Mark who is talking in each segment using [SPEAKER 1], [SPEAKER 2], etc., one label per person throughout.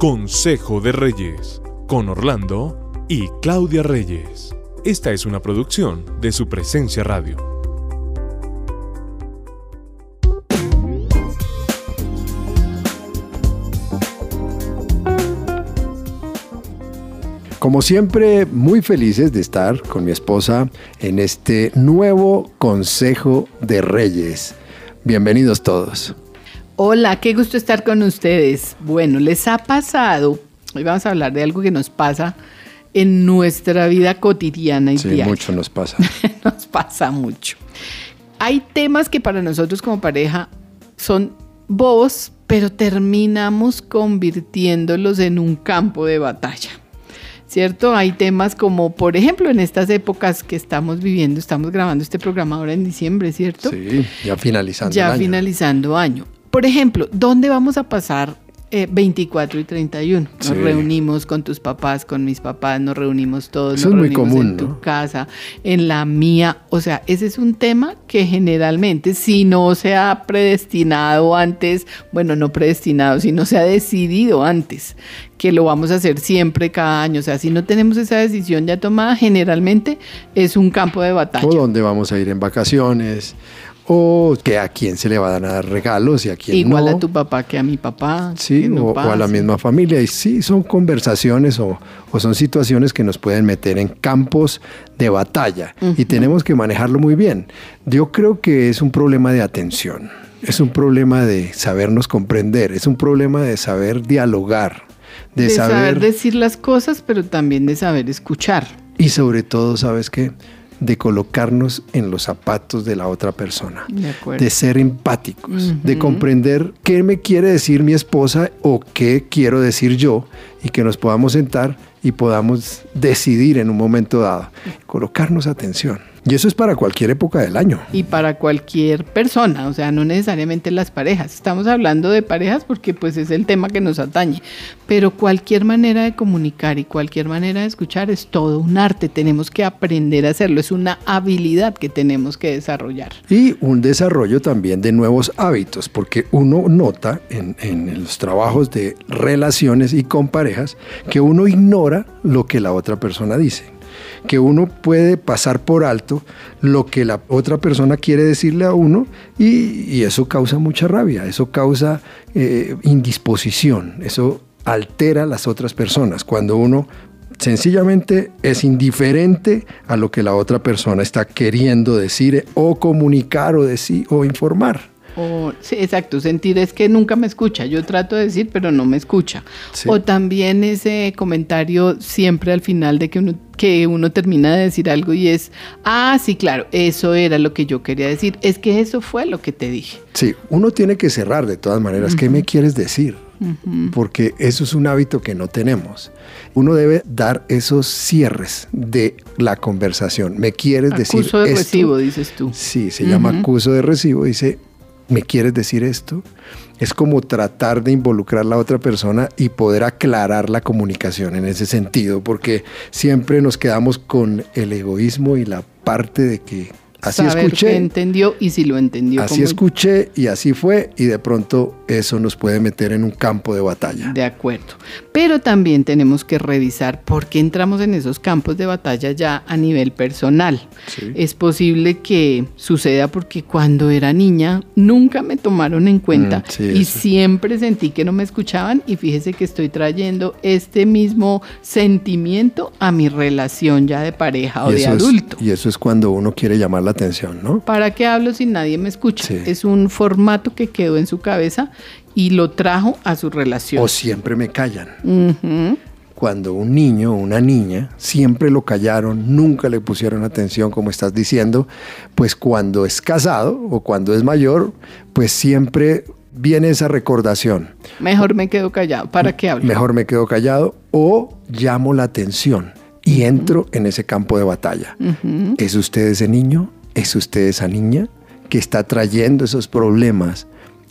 [SPEAKER 1] Consejo de Reyes, con Orlando y Claudia Reyes. Esta es una producción de su presencia radio.
[SPEAKER 2] Como siempre, muy felices de estar con mi esposa en este nuevo Consejo de Reyes. Bienvenidos todos.
[SPEAKER 3] Hola, qué gusto estar con ustedes. Bueno, les ha pasado, hoy vamos a hablar de algo que nos pasa en nuestra vida cotidiana y
[SPEAKER 2] sí, mucho nos pasa.
[SPEAKER 3] nos pasa mucho. Hay temas que para nosotros como pareja son bobos, pero terminamos convirtiéndolos en un campo de batalla. ¿Cierto? Hay temas como, por ejemplo, en estas épocas que estamos viviendo, estamos grabando este programa ahora en diciembre, ¿cierto?
[SPEAKER 2] Sí, ya finalizando.
[SPEAKER 3] Ya finalizando año. Por ejemplo, ¿dónde vamos a pasar 24 eh, y 31. Nos reunimos con tus papás, con mis papás, nos reunimos todos, nos reunimos
[SPEAKER 2] muy común,
[SPEAKER 3] en tu casa, en la mía. O sea, ese es un tema que generalmente, si no se ha predestinado antes, bueno, no predestinado, si no se ha decidido antes, que lo vamos a hacer siempre cada año. O sea, si no tenemos esa decisión ya tomada, generalmente es un campo de batalla.
[SPEAKER 2] O dónde vamos a ir en vacaciones, o que a quién se le va a dar regalos y a quién
[SPEAKER 3] Igual a tu papá que a mi papá.
[SPEAKER 2] Sí, o, a la misma familia. Y sí, son conversaciones o, son situaciones que nos pueden meter en campos de batalla y tenemos que manejarlo muy bien. Yo creo que es un problema de atención, es un problema de sabernos comprender, es un problema de saber dialogar,
[SPEAKER 3] de, saber, saber decir las cosas, pero también de saber escuchar.
[SPEAKER 2] Y sobre todo, ¿sabes qué? De colocarnos en los zapatos de la otra persona, de, ser empáticos, de comprender qué me quiere decir mi esposa o qué quiero decir yo y que nos podamos sentar y podamos decidir en un momento dado, colocarnos atención. Y eso es para cualquier época del año.
[SPEAKER 3] Y para cualquier persona, o sea, no necesariamente las parejas. Estamos hablando de parejas porque pues es el tema que nos atañe. Pero cualquier manera de comunicar y cualquier manera de escuchar es todo un arte. Tenemos que aprender a hacerlo. Es una habilidad que tenemos que desarrollar.
[SPEAKER 2] Y un desarrollo también de nuevos hábitos, porque uno nota en, en los trabajos de relaciones y con parejas que uno ignora lo que la otra persona dice que uno puede pasar por alto lo que la otra persona quiere decirle a uno y, eso causa mucha rabia, eso causa eh, indisposición, eso altera a las otras personas. Cuando uno sencillamente es indiferente a lo que la otra persona está queriendo decir o comunicar o decir o informar.
[SPEAKER 3] O, sí, exacto, sentir es que nunca me escucha. Yo trato de decir, pero no me escucha. O también ese comentario siempre al final de que uno, que uno termina de decir algo y es, ah, sí, claro, eso era lo que yo quería decir. Es que eso fue lo que te dije.
[SPEAKER 2] Sí, uno tiene que cerrar de todas maneras. ¿Qué me quieres decir? Porque eso es un hábito que no tenemos. Uno debe dar esos cierres de la conversación. ¿Me quieres decir?
[SPEAKER 3] Acuso de recibo, dices tú.
[SPEAKER 2] Sí, se llama acuso de recibo. Dice, ¿me quieres decir esto? Es como tratar de involucrar a la otra persona y poder aclarar la comunicación en ese sentido, porque siempre nos quedamos con el egoísmo y la parte de que así escuché.
[SPEAKER 3] entendió y si lo entendió.
[SPEAKER 2] Así escuché y así fue y de pronto eso nos puede meter en un campo de batalla.
[SPEAKER 3] De acuerdo. Pero también tenemos que revisar por qué entramos en esos campos de batalla ya a nivel personal. Es posible que suceda porque cuando era niña nunca me tomaron en cuenta mm, y siempre sentí que no me escuchaban y fíjese que estoy trayendo este mismo sentimiento a mi relación ya de pareja o de adulto.
[SPEAKER 2] y eso es cuando uno quiere llamar la atención, ¿no?
[SPEAKER 3] ¿Para qué hablo si nadie me escucha? Es un formato que quedó en su cabeza y lo trajo a su relación.
[SPEAKER 2] O siempre me callan. Cuando un niño o una niña siempre lo callaron, nunca le pusieron atención, como estás diciendo, pues cuando es casado o cuando es mayor, pues siempre viene esa recordación.
[SPEAKER 3] Mejor me quedo callado. ¿Para qué hablo?
[SPEAKER 2] Mejor me quedo callado o llamo la atención y entro en ese campo de batalla. ¿Es usted ese niño? ¿Es usted esa niña que está trayendo esos problemas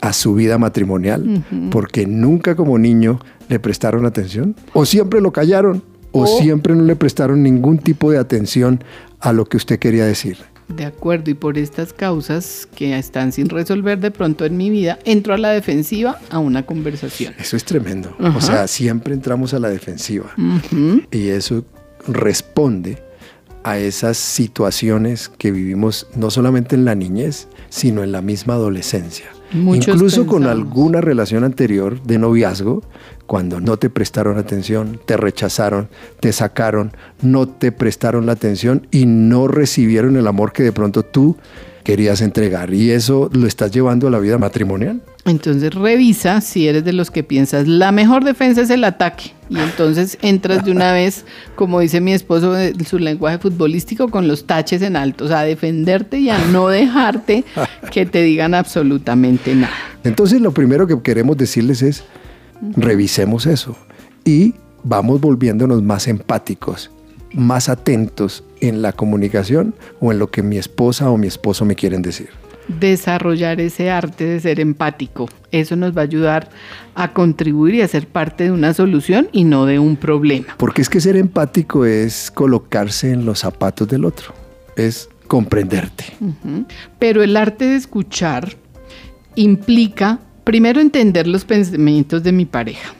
[SPEAKER 2] a su vida matrimonial porque nunca como niño le prestaron atención? ¿O siempre lo callaron? ¿O, siempre no le prestaron ningún tipo de atención a lo que usted quería decir?
[SPEAKER 3] De acuerdo, y por estas causas que están sin resolver de pronto en mi vida, entro a la defensiva a una conversación.
[SPEAKER 2] Eso es tremendo. O sea, siempre entramos a la defensiva. Y eso responde a esas situaciones que vivimos no solamente en la niñez, sino en la misma adolescencia. Incluso con alguna relación anterior de noviazgo, cuando no te prestaron atención, te rechazaron, te sacaron, no te prestaron la atención y no recibieron el amor que de pronto tú querías entregar. Y eso lo estás llevando a la vida matrimonial.
[SPEAKER 3] Entonces revisa si eres de los que piensas, la mejor defensa es el ataque. Y entonces entras de una vez, como dice mi esposo en su lenguaje futbolístico, con los taches en alto, o sea, a defenderte y a no dejarte que te digan absolutamente nada.
[SPEAKER 2] Entonces lo primero que queremos decirles es, revisemos eso y vamos volviéndonos más empáticos, más atentos en la comunicación o en lo que mi esposa o mi esposo me quieren decir
[SPEAKER 3] desarrollar ese arte de ser empático. Eso nos va a ayudar a contribuir y a ser parte de una solución y no de un problema.
[SPEAKER 2] Porque es que ser empático es colocarse en los zapatos del otro, es comprenderte.
[SPEAKER 3] Pero el arte de escuchar implica, primero, entender los pensamientos de mi pareja.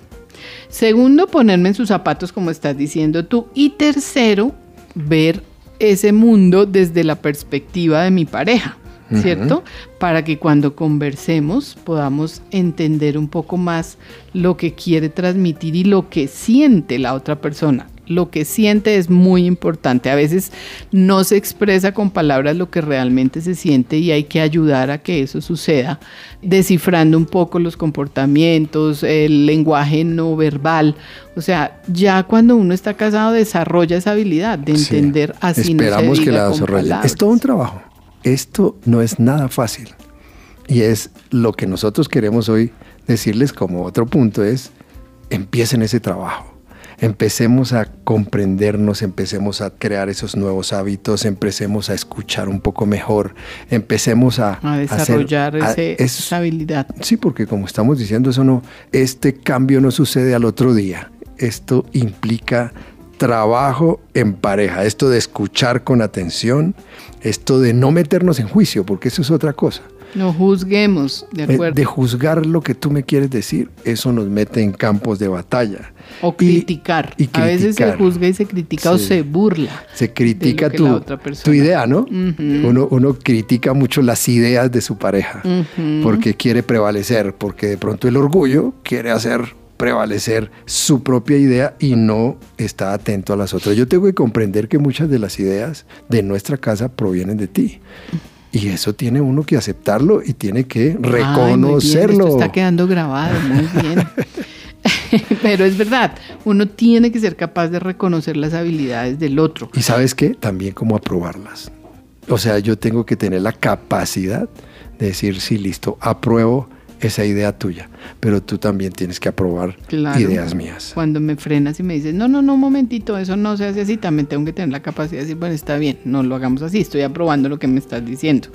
[SPEAKER 3] Segundo, ponerme en sus zapatos, como estás diciendo tú. Y tercero, ver ese mundo desde la perspectiva de mi pareja. ¿cierto? Para que cuando conversemos podamos entender un poco más lo que quiere transmitir y lo que siente la otra persona. Lo que siente es muy importante. A veces no se expresa con palabras lo que realmente se siente y hay que ayudar a que eso suceda, descifrando un poco los comportamientos, el lenguaje no verbal. O sea, ya cuando uno está casado desarrolla esa habilidad de entender así.
[SPEAKER 2] Esperamos que la desarrolle. Es todo un trabajo esto no es nada fácil. Y es lo que nosotros queremos hoy decirles como otro punto es, empiecen ese trabajo. Empecemos a comprendernos, empecemos a crear esos nuevos hábitos, empecemos a escuchar un poco mejor, empecemos a,
[SPEAKER 3] a desarrollar esa habilidad.
[SPEAKER 2] Sí, porque como estamos diciendo, eso no, este cambio no sucede al otro día. Esto implica trabajo en pareja, esto de escuchar con atención, esto de no meternos en juicio, porque eso es otra cosa.
[SPEAKER 3] No juzguemos, de eh, acuerdo.
[SPEAKER 2] De juzgar lo que tú me quieres decir, eso nos mete en campos de batalla.
[SPEAKER 3] O criticar. A veces se juzga y se critica o se burla.
[SPEAKER 2] Se critica tu, tu, idea, ¿no? uno, uno, critica mucho las ideas de su pareja porque quiere prevalecer, porque de pronto el orgullo quiere hacer prevalecer su propia idea y no está atento a las otras. Yo tengo que comprender que muchas de las ideas de nuestra casa provienen de ti. Y eso tiene uno que aceptarlo y tiene que reconocerlo.
[SPEAKER 3] Esto está quedando grabado, muy bien. Pero es verdad, uno tiene que ser capaz de reconocer las habilidades del otro.
[SPEAKER 2] Y sabes qué, también cómo aprobarlas. O sea, yo tengo que tener la capacidad de decir, sí, listo, apruebo esa idea tuya, pero tú también tienes que aprobar ideas mías.
[SPEAKER 3] Cuando me frenas y me dices, no, no, no, un momentito, eso no se hace así, también tengo que tener la capacidad de decir, bueno, está bien, no lo hagamos así, estoy aprobando lo que me estás diciendo.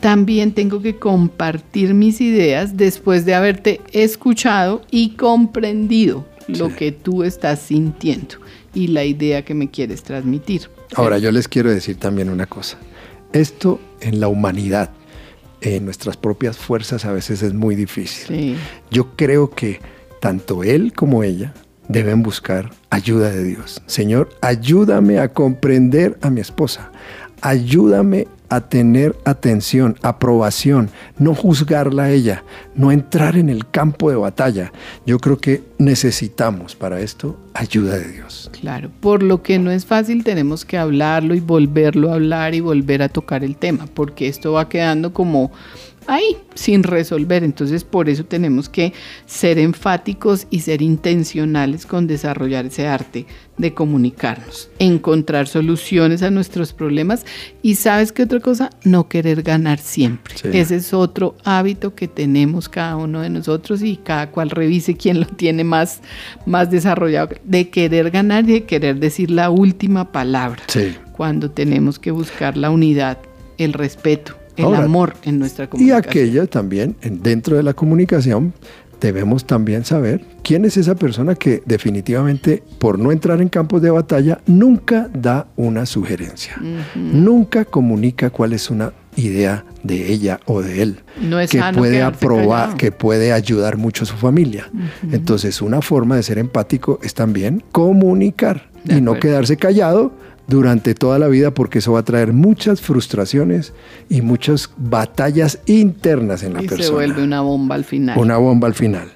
[SPEAKER 3] También tengo que compartir mis ideas después de haberte escuchado y comprendido lo que tú estás sintiendo y la idea que me quieres transmitir.
[SPEAKER 2] Ahora, yo les quiero decir también una cosa. Esto en la humanidad en nuestras propias fuerzas a veces es muy difícil. Yo creo que tanto él como ella deben buscar ayuda de Dios. Señor, ayúdame a comprender a mi esposa. Ayúdame a tener atención, aprobación, no juzgarla a ella, no entrar en el campo de batalla. Yo creo que necesitamos para esto ayuda de Dios.
[SPEAKER 3] Claro, por lo que no es fácil tenemos que hablarlo y volverlo a hablar y volver a tocar el tema, porque esto va quedando como ahí, sin resolver. Entonces, por eso tenemos que ser enfáticos y ser intencionales con desarrollar ese arte de comunicarnos, encontrar soluciones a nuestros problemas y sabes qué otra cosa, no querer ganar siempre. Ese es otro hábito que tenemos cada uno de nosotros y cada cual revise quién lo tiene más, más desarrollado, de querer ganar y de querer decir la última palabra. Cuando tenemos que buscar la unidad, el respeto el amor en nuestra comunicación.
[SPEAKER 2] Y aquella también, dentro de la comunicación, debemos también saber quién es esa persona que definitivamente, por no entrar en campos de batalla, nunca da una sugerencia, nunca comunica cuál es una idea de ella o de él que puede aprobar, que puede ayudar mucho a su familia. Entonces, una forma de ser empático es también comunicar y no quedarse callado durante toda la vida porque eso va a traer muchas frustraciones y muchas batallas internas en la persona. Y se
[SPEAKER 3] vuelve una bomba al final.
[SPEAKER 2] Una bomba al final.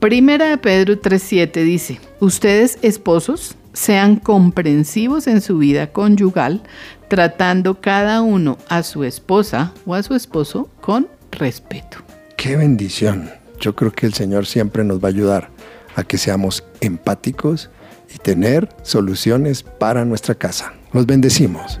[SPEAKER 3] Primera de Pedro 3.7 dice, ustedes esposos sean comprensivos en su vida conyugal, tratando cada uno a su esposa o a su esposo con respeto.
[SPEAKER 2] Qué bendición. Yo creo que el Señor siempre nos va a ayudar a que seamos empáticos y tener soluciones para nuestra casa. Los bendecimos.